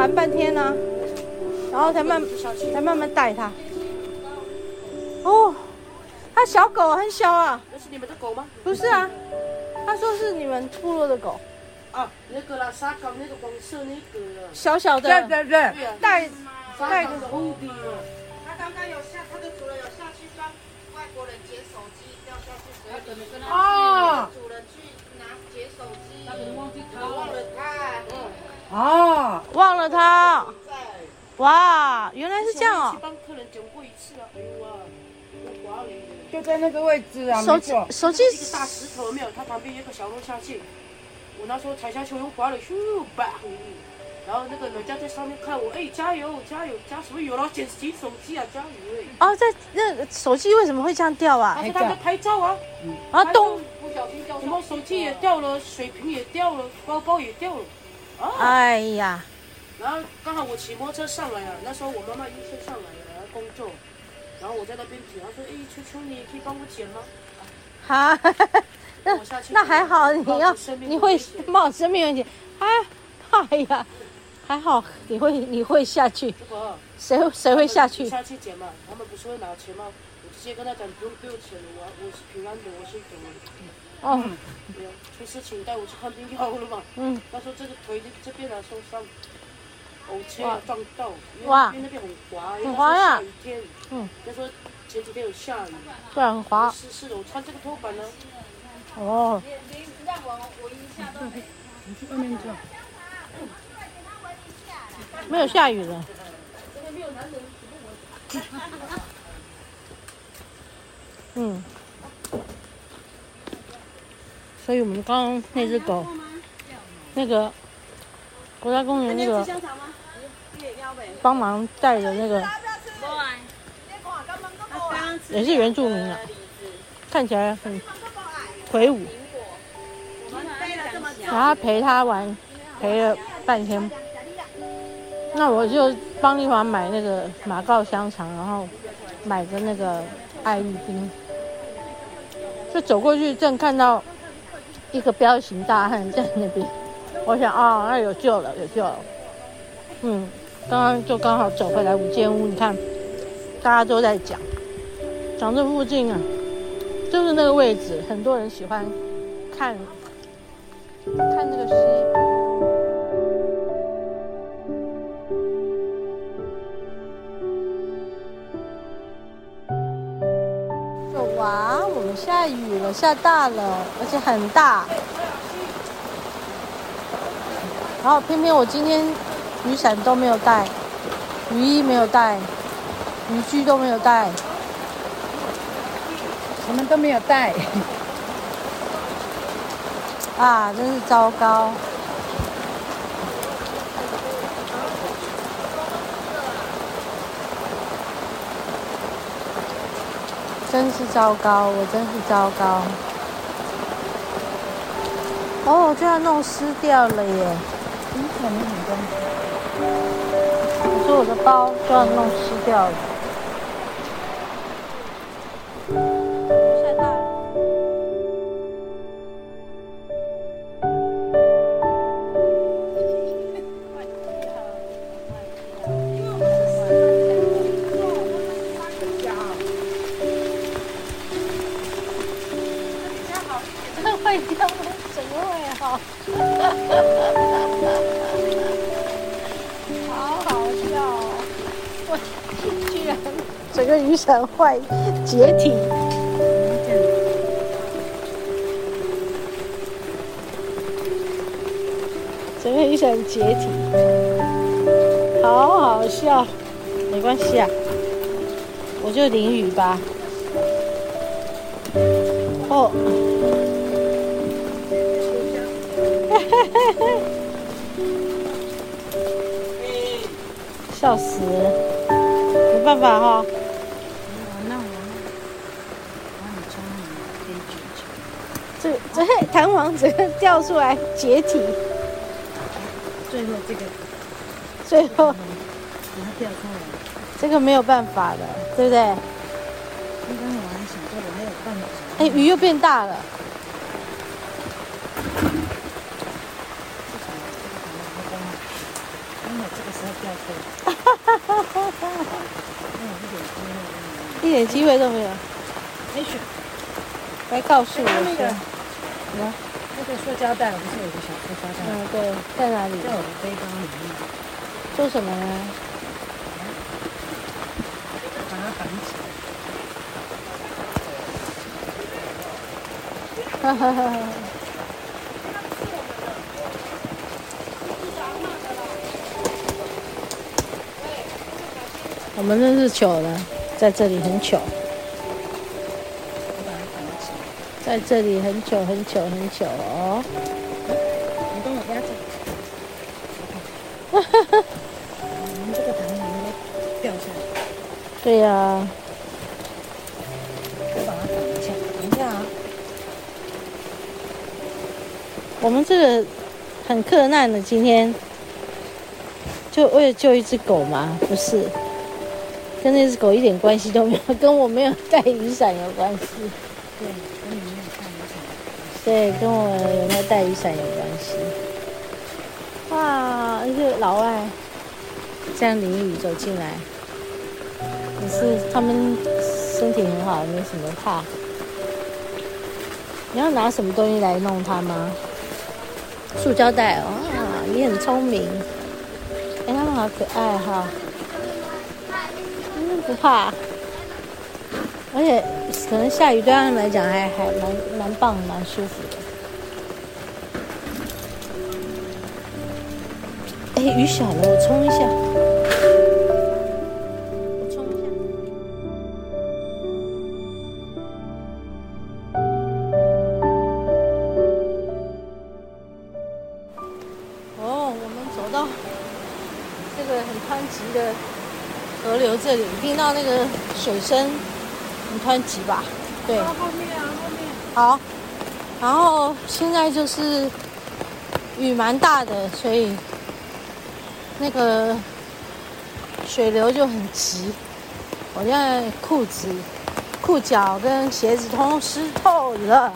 玩半天呢、啊，然后才慢才慢慢带它。哦，它小狗很小啊。那是你们的狗吗？不是啊，他说是你们部落的狗。啊，那个啦，沙冈那个黄色那个。小小的。对对对。带带的后背啊。他刚刚有下，他的主人有下去帮外国人捡手机掉下去水里。哦。主人去拿捡手机，忘了他。哦，忘了他。哇，原来是这样哦。帮客人捡过一次了，哎呦啊，我挂了。就在那个位置啊，手机手机是个大石头没有，它旁边有个小路下去。我那时候踩下去，我又滑了，咻吧！然后那个人家在上面看我，哎，加油加油加什么油？然后捡起手机啊，加油哎！哦，在那个手机为什么会这样掉啊？他说他在拍照啊，啊，咚！不小心掉，什么手机也掉了，水瓶也掉了，包包也掉了，啊！哎呀！然后刚好我骑摩托车上来啊，那时候我妈妈医生上来了，来工作，然后我在那边捡，她说，哎，秋秋，你可以帮我捡吗？好。那那还好，你要你会冒生命危险，哎哎呀，还好你会你会下去，谁谁会下去？下去捡嘛，他们不是会拿钱吗？我直接跟他讲不用不用钱了，我我是平安的，我先走了。哦，对呀，出事情带我去看病药了嘛。嗯。他说这个腿这边啊受伤，偶车撞到，哇，因为那边很滑，很滑呀。下雨天，嗯，他说前几天有下雨，对，很滑。是是的，我穿这个拖板呢。哦，你去外面坐。没有下雨了。嗯。所以我们刚刚那只狗，那个国家公园那个帮忙带的那个，也是原住民啊，看起来很。魁梧，然后陪他玩，陪了半天。那我就帮丽华买那个马告香肠，然后买个那个爱玉冰。就走过去，正看到一个彪形大汉在那边。我想啊、那有救了，有救了。嗯，刚刚就刚好走回来五间屋，你看，大家都在讲，讲这附近啊。就是那个位置，很多人喜欢看看那个溪。下雨了，下大了，而且很大。然后偏偏我今天雨伞都没有带，雨衣没有带，雨具都没有带。我们都没有带，啊，真是糟糕！真是糟糕，我真是糟糕。哦，居然弄湿掉了耶！嗯，我没很多。我说我的包居然弄湿掉了。居然整个雨伞坏解体，整个雨伞解体，好好笑，没关系啊，我就淋雨吧。哦，笑死，没办法哈那我。这这弹簧整个掉出来解体，最后这个，最后把它掉出来，这个没有办法的，对不对？刚刚我还想说我没有办法。哎，鱼又变大了。时候掉车。哈哈哈哈哈！一点机会都没有。没选。来告诉我那个，什么？那个塑胶袋，不是有个小塑胶袋？嗯，对，在哪里？在我的背包里面。做什么呢？把它绑起来。哈哈哈哈。我们认识久了，在这里很糗，在这里很久很久很久哦。你帮我压着。哈哈哈。我们这个弹簧都掉下来。对呀、啊。我把它绑一下，等一下啊。我们这个很克难的，今天就为了救一只狗吗？不是。跟那只狗一点关系都没有，跟我没有带雨伞有关系。对，跟你没有带雨伞。对，跟我有没有带雨伞有关系。哇，一个老外这样淋雨走进来，可是他们身体很好，没什么怕。你要拿什么东西来弄它吗？塑胶袋哦，你很聪明。哎，他们好可爱哈。不怕，而且可能下雨对他们来讲还还蛮蛮棒，蛮舒服的。哎，雨小了，我冲一下，到那个水声很湍急吧？对。后面啊，后面。好，然后现在就是雨蛮大的，所以那个水流就很急。我现在裤子、裤脚跟鞋子通湿透了。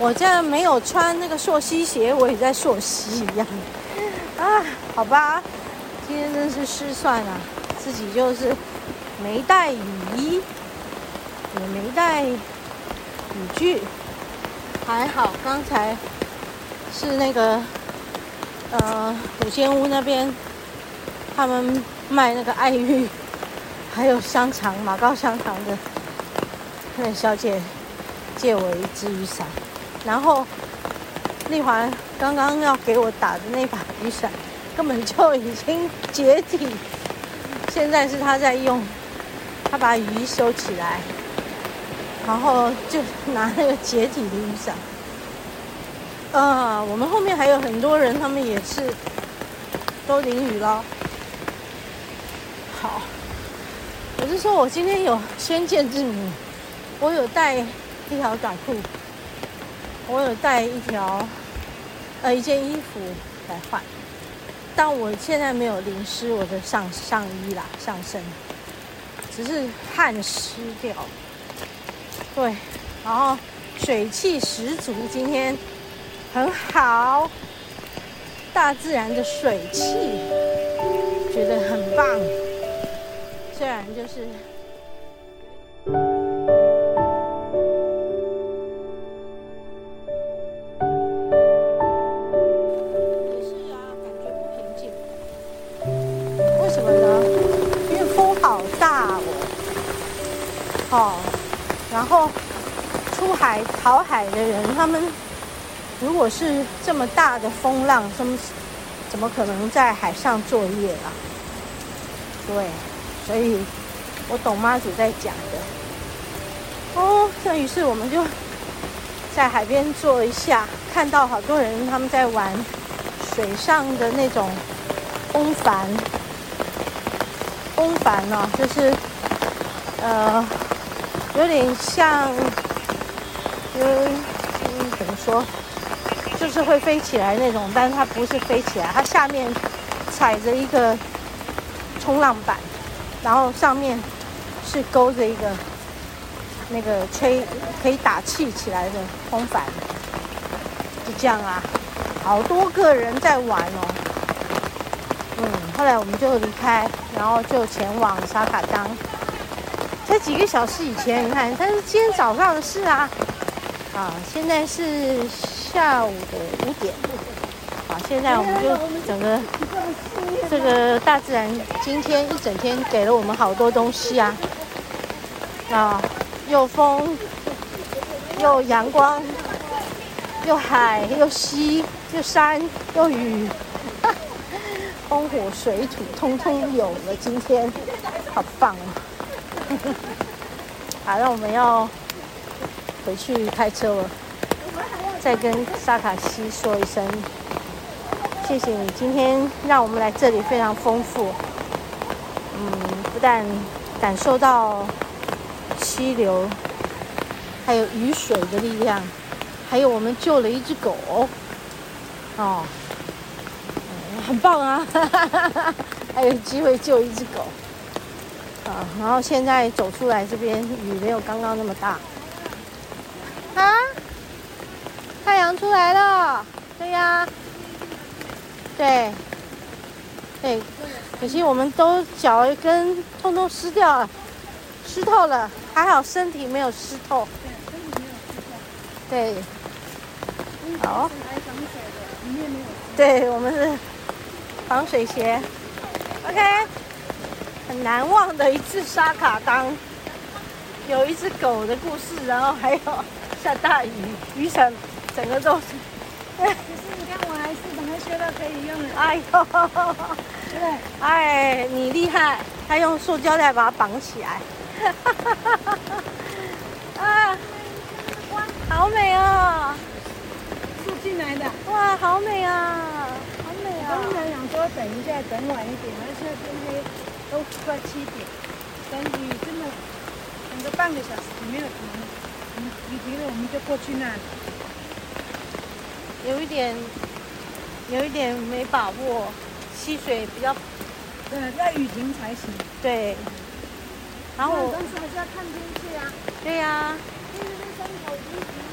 我现在没有穿那个溯溪鞋，我也在溯溪一样。啊，好吧，今天真是失算了。自己就是没带雨衣，也没带雨具，还好刚才是那个呃五仙屋那边，他们卖那个爱玉，还有香肠马告香肠的。那小姐借我一支雨伞，然后丽华刚刚要给我打的那把雨伞根本就已经解体。现在是他在用，他把雨衣收起来，然后就拿那个解体的雨伞。呃，我们后面还有很多人，他们也是都淋雨了。好，我是说我今天有先见之明，我有带一条短裤，我有带一条呃一件衣服来换。但我现在没有淋湿我的上上衣啦，上身，只是汗湿掉。对，然后水气十足，今天很好，大自然的水汽，觉得很棒。虽然就是。如果是这么大的风浪，怎么怎么可能在海上作业啊？对，所以我懂妈祖在讲的。哦，那于是我们就在海边坐一下，看到好多人他们在玩水上的那种风帆，风帆呢，就是呃。有点像，嗯，怎么说，就是会飞起来那种，但是它不是飞起来，它下面踩着一个冲浪板，然后上面是勾着一个那个吹可以打气起来的风帆，就这样啊，好多个人在玩哦，嗯，后来我们就离开，然后就前往沙卡当。才几个小时以前，你看，但是今天早上的事啊，啊，现在是下午的五点，啊，现在我们就整个这个大自然今天一整天给了我们好多东西啊，啊，又风，又阳光，又海，又溪，又山，又雨，风火水土通通有了，今天好棒啊！好，那我们要回去开车了。再跟萨卡西说一声，谢谢你今天让我们来这里非常丰富。嗯，不但感受到溪流，还有雨水的力量，还有我们救了一只狗。哦，嗯，很棒啊！还有机会救一只狗。啊，然后现在走出来这边，雨没有刚刚那么大。啊，太阳出来了，对呀，对，对，可惜我们都脚跟通通湿掉了，湿透了，还好身体没有湿透。对，好。对，我们是防水鞋。OK。很难忘的一次沙卡当，有一只狗的故事，然后还有下大雨，雨伞整个都是。可是你看，我还是把它修到可以用了。哎呦，对，哎，你厉害，还用塑胶袋把它绑起来。啊，哇，好美哦！是进来的。哇，好美啊，好美啊！刚才想说等一下，等晚一点，而且天黑。都快七点，等雨真的等个半个小时没有停，雨雨停了我们就过去那里。有一点，有一点没把握，溪水比较，对，要雨停才行。对。然后我。但是还是要看天气啊。对呀、啊。因为那山头雨停。